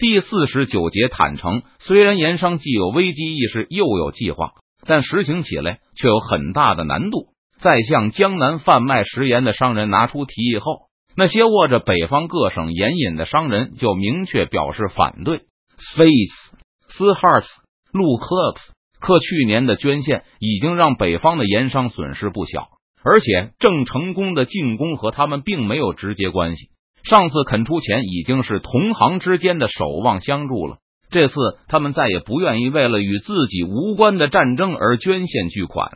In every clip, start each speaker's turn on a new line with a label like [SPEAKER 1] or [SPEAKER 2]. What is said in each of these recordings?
[SPEAKER 1] 第四十九节坦诚，虽然盐商既有危机意识，又有计划，但实行起来却有很大的难度。在向江南贩卖食盐的商人拿出提议后，那些握着北方各省盐引的商人就明确表示反对。Face、斯 Hearts、路 Clubs 克去年的捐献已经让北方的盐商损失不小，而且郑成功的进攻和他们并没有直接关系。上次肯出钱已经是同行之间的守望相助了，这次他们再也不愿意为了与自己无关的战争而捐献巨款。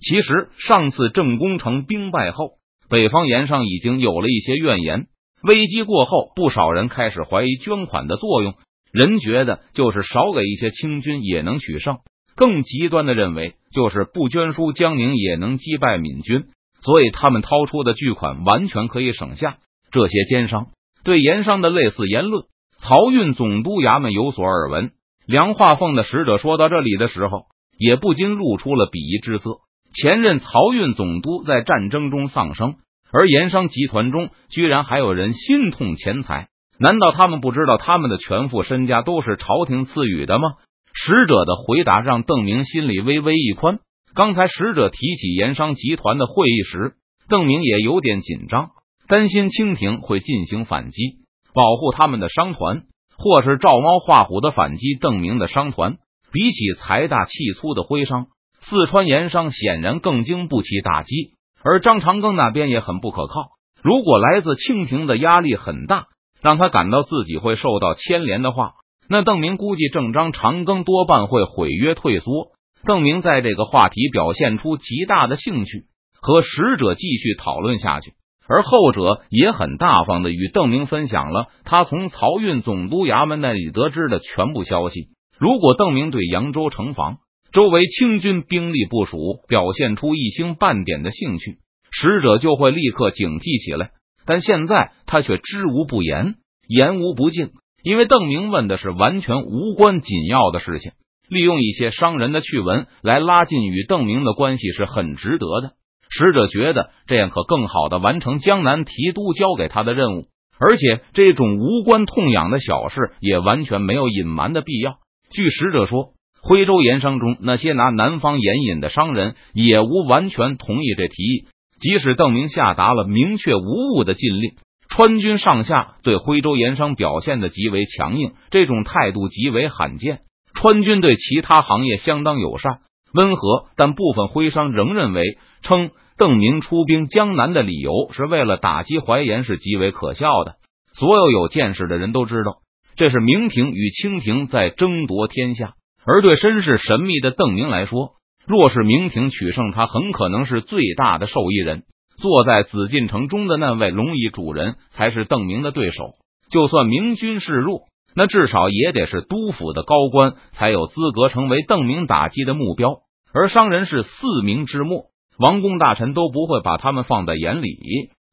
[SPEAKER 1] 其实上次郑功成兵败后，北方盐商已经有了一些怨言。危机过后，不少人开始怀疑捐款的作用，人觉得就是少给一些清军也能取胜，更极端的认为就是不捐输江宁也能击败闽军，所以他们掏出的巨款完全可以省下。这些奸商对盐商的类似言论，漕运总督衙门有所耳闻。梁化凤的使者说到这里的时候，也不禁露出了鄙夷之色。前任漕运总督在战争中丧生，而盐商集团中居然还有人心痛钱财，难道他们不知道他们的全副身家都是朝廷赐予的吗？使者的回答让邓明心里微微一宽。刚才使者提起盐商集团的会议时，邓明也有点紧张。担心清廷会进行反击，保护他们的商团，或是照猫画虎的反击邓明的商团。比起财大气粗的徽商，四川盐商显然更经不起打击。而张长庚那边也很不可靠。如果来自清廷的压力很大，让他感到自己会受到牵连的话，那邓明估计郑张长庚多半会毁约退缩。邓明在这个话题表现出极大的兴趣，和使者继续讨论下去。而后者也很大方的与邓明分享了他从漕运总督衙门那里得知的全部消息。如果邓明对扬州城防周围清军兵力部署表现出一星半点的兴趣，使者就会立刻警惕起来。但现在他却知无不言，言无不尽，因为邓明问的是完全无关紧要的事情，利用一些商人的趣闻来拉近与邓明的关系是很值得的。使者觉得这样可更好的完成江南提督交给他的任务，而且这种无关痛痒的小事也完全没有隐瞒的必要。据使者说，徽州盐商中那些拿南方盐引的商人也无完全同意这提议。即使邓明下达了明确无误的禁令，川军上下对徽州盐商表现的极为强硬，这种态度极为罕见。川军对其他行业相当友善温和，但部分徽商仍认为称。邓明出兵江南的理由是为了打击淮盐，是极为可笑的。所有有见识的人都知道，这是明廷与清廷在争夺天下。而对身世神秘的邓明来说，若是明廷取胜，他很可能是最大的受益人。坐在紫禁城中的那位龙椅主人才是邓明的对手。就算明军示弱，那至少也得是督府的高官才有资格成为邓明打击的目标。而商人是四明之末。王公大臣都不会把他们放在眼里，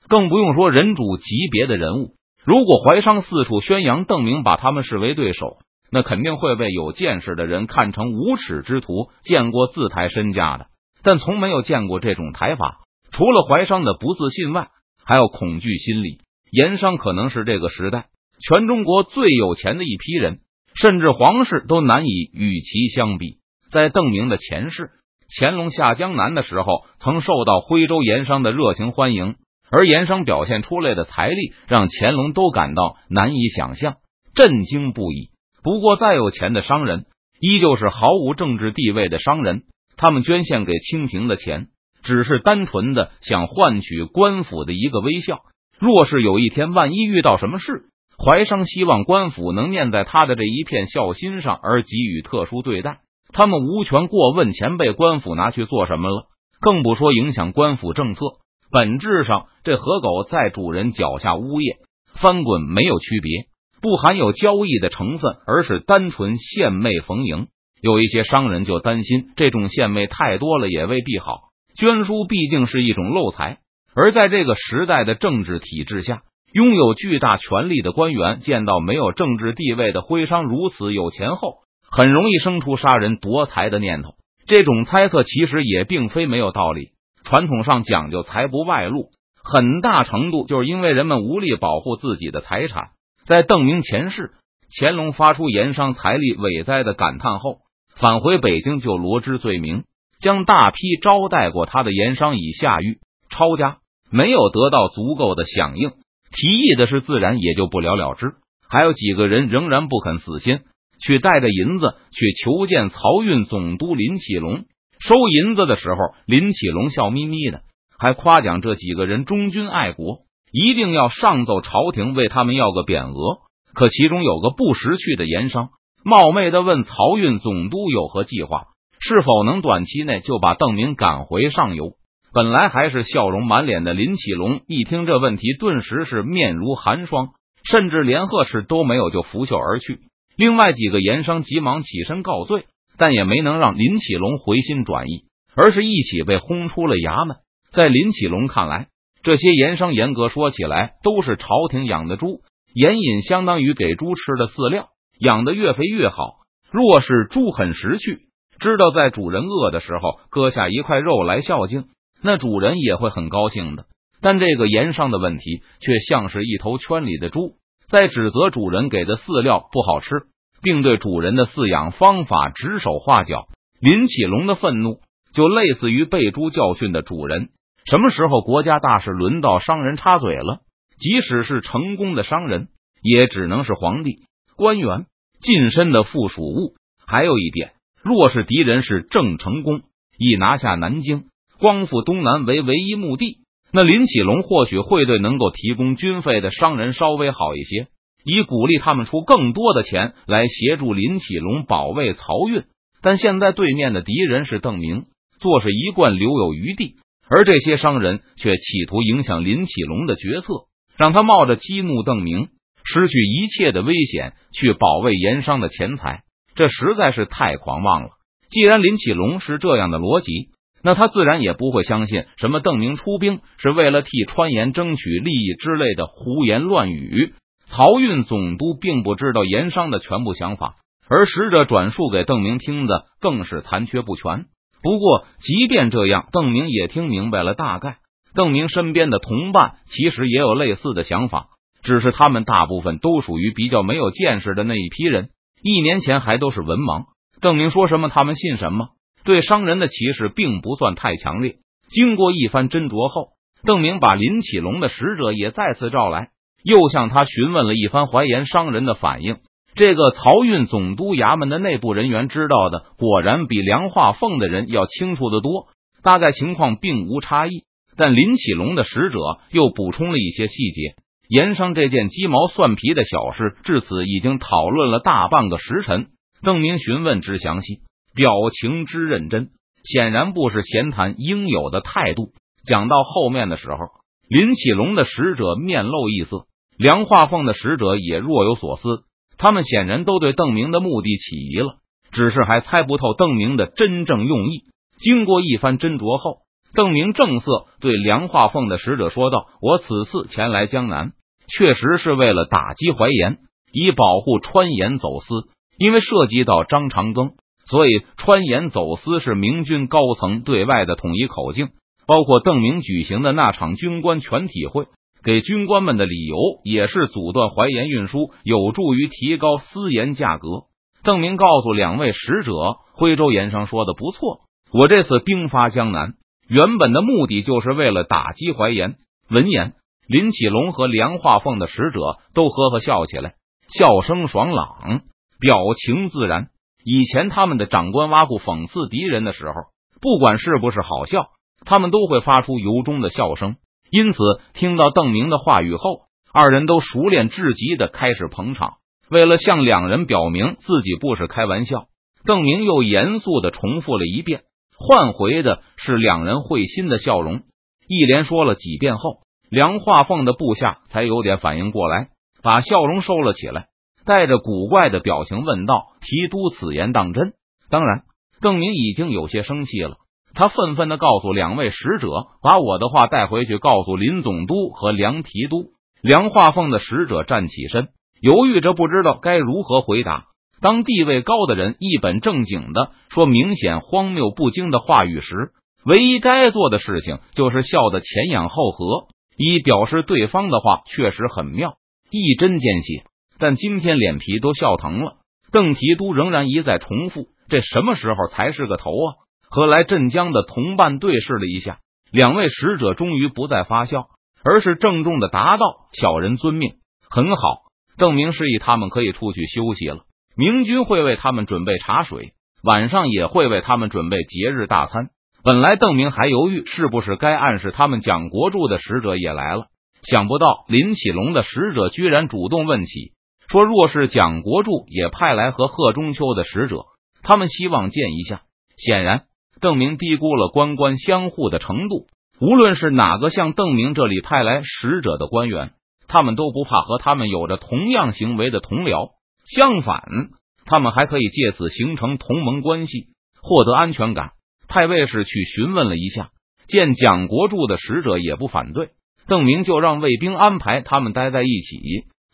[SPEAKER 1] 更不用说人主级别的人物。如果怀商四处宣扬邓明把他们视为对手，那肯定会被有见识的人看成无耻之徒。见过自抬身价的，但从没有见过这种抬法。除了怀商的不自信外，还有恐惧心理。盐商可能是这个时代全中国最有钱的一批人，甚至皇室都难以与其相比。在邓明的前世。乾隆下江南的时候，曾受到徽州盐商的热情欢迎，而盐商表现出来的财力，让乾隆都感到难以想象，震惊不已。不过，再有钱的商人，依旧是毫无政治地位的商人。他们捐献给清廷的钱，只是单纯的想换取官府的一个微笑。若是有一天，万一遇到什么事，怀商希望官府能念在他的这一片孝心上，而给予特殊对待。他们无权过问钱被官府拿去做什么了，更不说影响官府政策。本质上，这和狗在主人脚下呜咽翻滚没有区别，不含有交易的成分，而是单纯献媚逢迎。有一些商人就担心，这种献媚太多了也未必好。捐书毕竟是一种漏财，而在这个时代的政治体制下，拥有巨大权力的官员见到没有政治地位的徽商如此有钱后。很容易生出杀人夺财的念头。这种猜测其实也并非没有道理。传统上讲究财不外露，很大程度就是因为人们无力保护自己的财产。在邓明前世，乾隆发出盐商财力伟灾的感叹后，返回北京就罗织罪名，将大批招待过他的盐商以下狱抄家，没有得到足够的响应，提议的事自然也就不了了之。还有几个人仍然不肯死心，去带着银子去求见漕运总督林启龙。收银子的时候，林启龙笑眯眯的，还夸奖这几个人忠君爱国，一定要上奏朝廷为他们要个匾额。可其中有个不识趣的盐商，冒昧的问漕运总督有何计划，是否能短期内就把邓明赶回上游？本来还是笑容满脸的林启龙，一听这问题，顿时是面如寒霜，甚至连呵斥都没有，就拂袖而去。另外几个盐商急忙起身告罪。但也没能让林启龙回心转意，而是一起被轰出了衙门。在林启龙看来，这些盐商严格说起来都是朝廷养的猪，盐引相当于给猪吃的饲料，养的越肥越好。若是猪很识趣，知道在主人饿的时候割下一块肉来孝敬，那主人也会很高兴的。但这个盐商的问题却像是一头圈里的猪，在指责主人给的饲料不好吃。并对主人的饲养方法指手画脚，林启龙的愤怒就类似于被猪教训的主人。什么时候国家大事轮到商人插嘴了？即使是成功的商人，也只能是皇帝、官员、近身的附属物。还有一点，若是敌人是郑成功，以拿下南京、光复东南为唯一目的，那林启龙或许会对能够提供军费的商人稍微好一些。以鼓励他们出更多的钱来协助林启龙保卫漕运，但现在对面的敌人是邓明，做事一贯留有余地，而这些商人却企图影响林启龙的决策，让他冒着激怒邓明、失去一切的危险去保卫盐商的钱财，这实在是太狂妄了。既然林启龙是这样的逻辑，那他自然也不会相信什么邓明出兵是为了替川盐争取利益之类的胡言乱语。漕运总督并不知道盐商的全部想法，而使者转述给邓明听的更是残缺不全。不过，即便这样，邓明也听明白了大概。邓明身边的同伴其实也有类似的想法，只是他们大部分都属于比较没有见识的那一批人，一年前还都是文盲。邓明说什么，他们信什么。对商人的歧视并不算太强烈。经过一番斟酌后，邓明把林启龙的使者也再次召来。又向他询问了一番怀盐商人的反应。这个漕运总督衙门的内部人员知道的，果然比梁化凤的人要清楚的多。大概情况并无差异，但林启龙的使者又补充了一些细节。盐商这件鸡毛蒜皮的小事，至此已经讨论了大半个时辰。邓明询问之详细，表情之认真，显然不是闲谈应有的态度。讲到后面的时候，林启龙的使者面露异色。梁化凤的使者也若有所思，他们显然都对邓明的目的起疑了，只是还猜不透邓明的真正用意。经过一番斟酌后，邓明正色对梁化凤的使者说道：“我此次前来江南，确实是为了打击淮盐，以保护川盐走私。因为涉及到张长庚，所以川盐走私是明军高层对外的统一口径。包括邓明举行的那场军官全体会。”给军官们的理由也是阻断淮盐运输，有助于提高私盐价格。邓明告诉两位使者，徽州盐商说的不错，我这次兵发江南，原本的目的就是为了打击淮盐。闻言，林启龙和梁化凤的使者都呵呵笑起来，笑声爽朗，表情自然。以前他们的长官挖苦讽刺敌人的时候，不管是不是好笑，他们都会发出由衷的笑声。因此，听到邓明的话语后，二人都熟练至极的开始捧场。为了向两人表明自己不是开玩笑，邓明又严肃的重复了一遍，换回的是两人会心的笑容。一连说了几遍后，梁化凤的部下才有点反应过来，把笑容收了起来，带着古怪的表情问道：“提督此言当真？”当然，邓明已经有些生气了。他愤愤的告诉两位使者：“把我的话带回去，告诉林总督和梁提督。”梁化凤的使者站起身，犹豫着不知道该如何回答。当地位高的人一本正经的说明显荒谬不经的话语时，唯一该做的事情就是笑得前仰后合，以表示对方的话确实很妙，一针见血。但今天脸皮都笑疼了。邓提督仍然一再重复：“这什么时候才是个头啊？”和来镇江的同伴对视了一下，两位使者终于不再发笑，而是郑重的答道：“小人遵命。”很好，邓明示意他们可以出去休息了。明军会为他们准备茶水，晚上也会为他们准备节日大餐。本来邓明还犹豫是不是该暗示他们蒋国柱的使者也来了，想不到林启龙的使者居然主动问起，说若是蒋国柱也派来和贺中秋的使者，他们希望见一下。显然。邓明低估了官官相护的程度。无论是哪个向邓明这里派来使者的官员，他们都不怕和他们有着同样行为的同僚。相反，他们还可以借此形成同盟关系，获得安全感。派卫士去询问了一下，见蒋国柱的使者也不反对，邓明就让卫兵安排他们待在一起，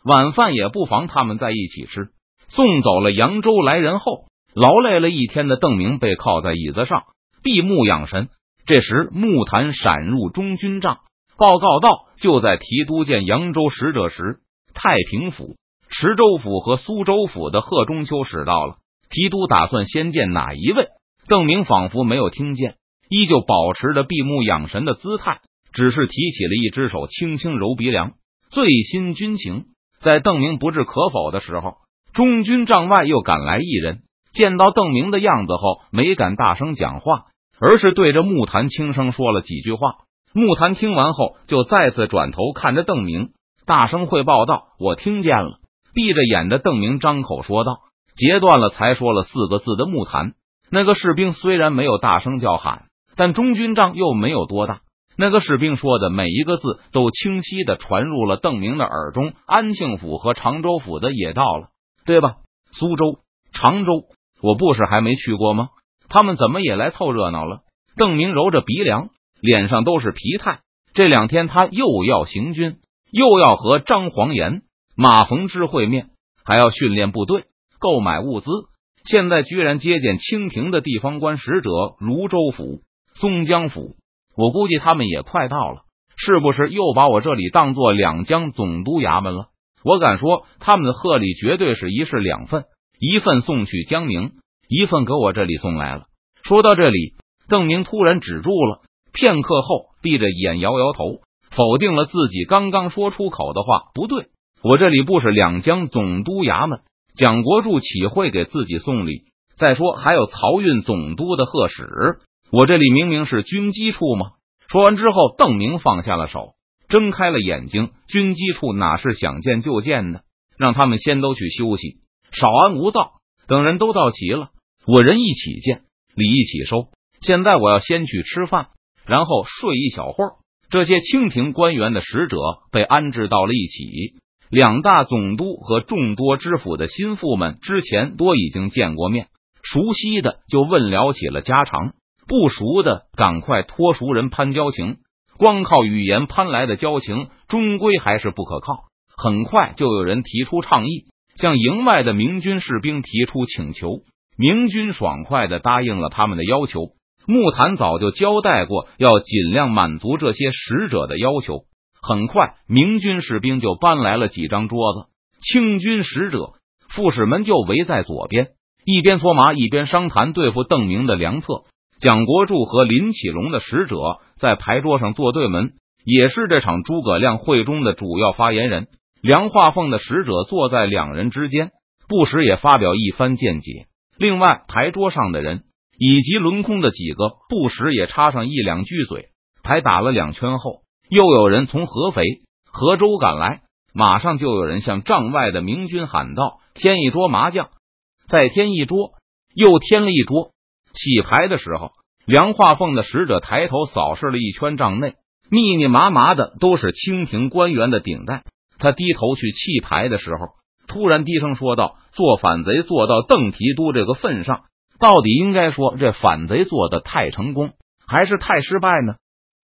[SPEAKER 1] 晚饭也不妨他们在一起吃。送走了扬州来人后，劳累了一天的邓明被靠在椅子上。闭目养神。这时，木坛闪入中军帐，报告道：“就在提督见扬州使者时，太平府、池州府和苏州府的贺中秋使到了。提督打算先见哪一位？”邓明仿佛没有听见，依旧保持着闭目养神的姿态，只是提起了一只手，轻轻揉鼻梁。最新军情，在邓明不置可否的时候，中军帐外又赶来一人，见到邓明的样子后，没敢大声讲话。而是对着木坛轻声说了几句话。木坛听完后，就再次转头看着邓明，大声汇报道：“我听见了。”闭着眼的邓明张口说道：“截断了才说了四个字的木坛。”那个士兵虽然没有大声叫喊，但中军帐又没有多大。那个士兵说的每一个字都清晰的传入了邓明的耳中。安庆府和常州府的也到了，对吧？苏州、常州，我不是还没去过吗？他们怎么也来凑热闹了？邓明揉着鼻梁，脸上都是疲态。这两天他又要行军，又要和张黄岩、马逢之会面，还要训练部队、购买物资。现在居然接见清廷的地方官使者，泸州府、松江府。我估计他们也快到了，是不是又把我这里当做两江总督衙门了？我敢说，他们的贺礼绝对是一式两份，一份送去江宁。一份给我这里送来了。说到这里，邓明突然止住了，片刻后闭着眼摇摇头，否定了自己刚刚说出口的话。不对，我这里不是两江总督衙门，蒋国柱岂会给自己送礼？再说还有漕运总督的贺使，我这里明明是军机处吗？说完之后，邓明放下了手，睁开了眼睛。军机处哪是想见就见的？让他们先都去休息，少安勿躁。等人都到齐了。我人一起见，礼一起收。现在我要先去吃饭，然后睡一小会儿。这些清廷官员的使者被安置到了一起，两大总督和众多知府的心腹们之前都已经见过面，熟悉的就问聊起了家常，不熟的赶快托熟人攀交情。光靠语言攀来的交情，终归还是不可靠。很快就有人提出倡议，向营外的明军士兵提出请求。明军爽快的答应了他们的要求。木坛早就交代过，要尽量满足这些使者的要求。很快，明军士兵就搬来了几张桌子，清军使者、副使们就围在左边，一边搓麻，一边商谈对付邓明的良策。蒋国柱和林启龙的使者在牌桌上坐对门，也是这场诸葛亮会中的主要发言人。梁化凤的使者坐在两人之间，不时也发表一番见解。另外，牌桌上的人以及轮空的几个，不时也插上一两句嘴。牌打了两圈后，又有人从合肥、河州赶来，马上就有人向帐外的明军喊道：“添一桌麻将，再添一桌，又添了一桌。”起牌的时候，梁化凤的使者抬头扫视了一圈帐内，密密麻麻的都是清廷官员的顶戴。他低头去弃牌的时候。突然低声说道：“做反贼做到邓提督这个份上，到底应该说这反贼做的太成功，还是太失败呢？”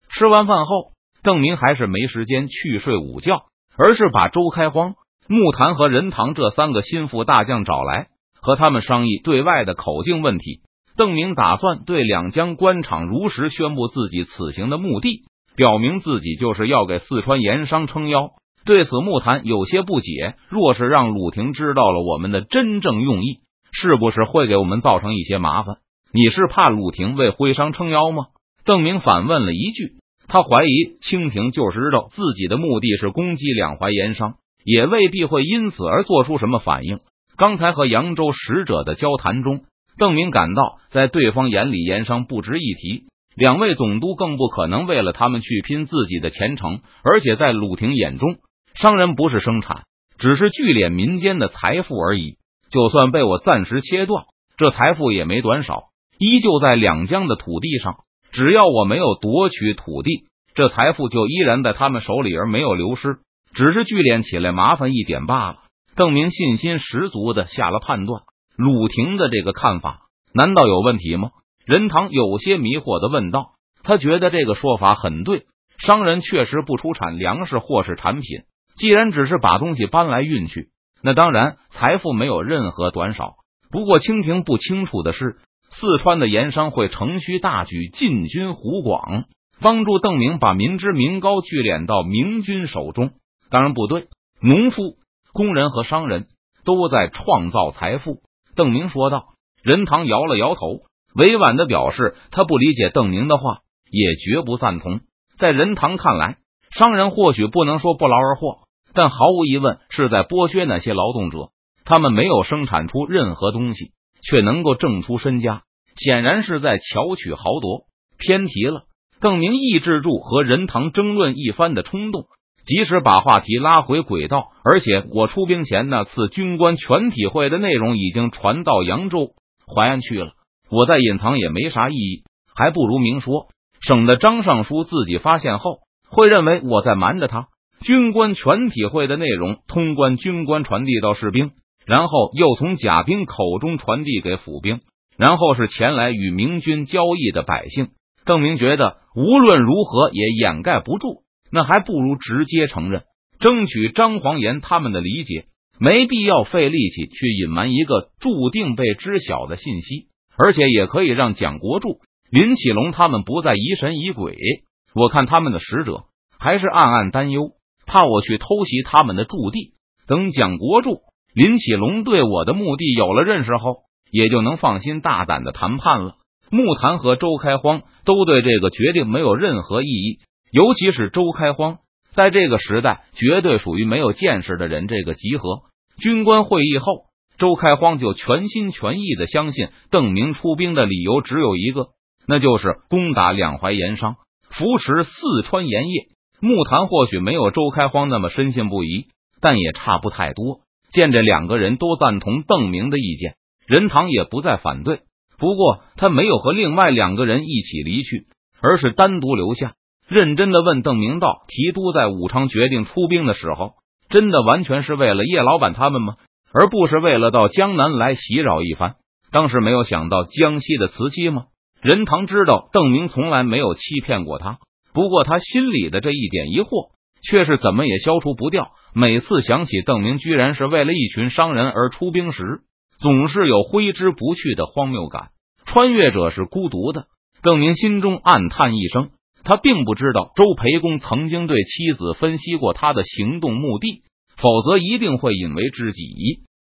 [SPEAKER 1] 吃完饭后，邓明还是没时间去睡午觉，而是把周开荒、木坛和任堂这三个心腹大将找来，和他们商议对外的口径问题。邓明打算对两江官场如实宣布自己此行的目的，表明自己就是要给四川盐商撑腰。对此，木檀有些不解。若是让鲁廷知道了我们的真正用意，是不是会给我们造成一些麻烦？你是怕鲁廷为徽商撑腰吗？邓明反问了一句。他怀疑清廷就知道自己的目的是攻击两淮盐商，也未必会因此而做出什么反应。刚才和扬州使者的交谈中，邓明感到，在对方眼里，盐商不值一提。两位总督更不可能为了他们去拼自己的前程，而且在鲁廷眼中，商人不是生产，只是聚敛民间的财富而已。就算被我暂时切断，这财富也没短少，依旧在两江的土地上。只要我没有夺取土地，这财富就依然在他们手里，而没有流失，只是聚敛起来麻烦一点罢了。邓明信心十足的下了判断，鲁廷的这个看法难道有问题吗？任堂有些迷惑的问道：“他觉得这个说法很对，商人确实不出产粮食或是产品，既然只是把东西搬来运去，那当然财富没有任何短少。不过清廷不清楚的是，四川的盐商会乘虚大举进军湖广，帮助邓明把民脂民膏聚敛到明军手中。当然不对，农夫、工人和商人都在创造财富。”邓明说道。任堂摇了摇头。委婉的表示，他不理解邓明的话，也绝不赞同。在任堂看来，商人或许不能说不劳而获，但毫无疑问是在剥削那些劳动者。他们没有生产出任何东西，却能够挣出身家，显然是在巧取豪夺。偏题了。邓明抑制住和任堂争论一番的冲动，及时把话题拉回轨道。而且，我出兵前那次军官全体会的内容已经传到扬州淮安去了。我再隐藏也没啥意义，还不如明说，省得张尚书自己发现后会认为我在瞒着他。军官全体会的内容，通关军官传递到士兵，然后又从甲兵口中传递给府兵，然后是前来与明军交易的百姓。邓明觉得无论如何也掩盖不住，那还不如直接承认，争取张黄岩他们的理解，没必要费力气去隐瞒一个注定被知晓的信息。而且也可以让蒋国柱、林启龙他们不再疑神疑鬼。我看他们的使者还是暗暗担忧，怕我去偷袭他们的驻地。等蒋国柱、林启龙对我的目的有了认识后，也就能放心大胆的谈判了。木坛和周开荒都对这个决定没有任何异议，尤其是周开荒，在这个时代绝对属于没有见识的人。这个集合军官会议后。周开荒就全心全意的相信邓明出兵的理由只有一个，那就是攻打两淮盐商，扶持四川盐业。木坛或许没有周开荒那么深信不疑，但也差不太多。见这两个人都赞同邓明的意见，任堂也不再反对。不过他没有和另外两个人一起离去，而是单独留下，认真的问邓明道：“提督在武昌决定出兵的时候，真的完全是为了叶老板他们吗？”而不是为了到江南来袭扰一番，当时没有想到江西的瓷器吗？任堂知道邓明从来没有欺骗过他，不过他心里的这一点疑惑却是怎么也消除不掉。每次想起邓明居然是为了一群商人而出兵时，总是有挥之不去的荒谬感。穿越者是孤独的，邓明心中暗叹一声。他并不知道周培公曾经对妻子分析过他的行动目的。否则一定会引为知己。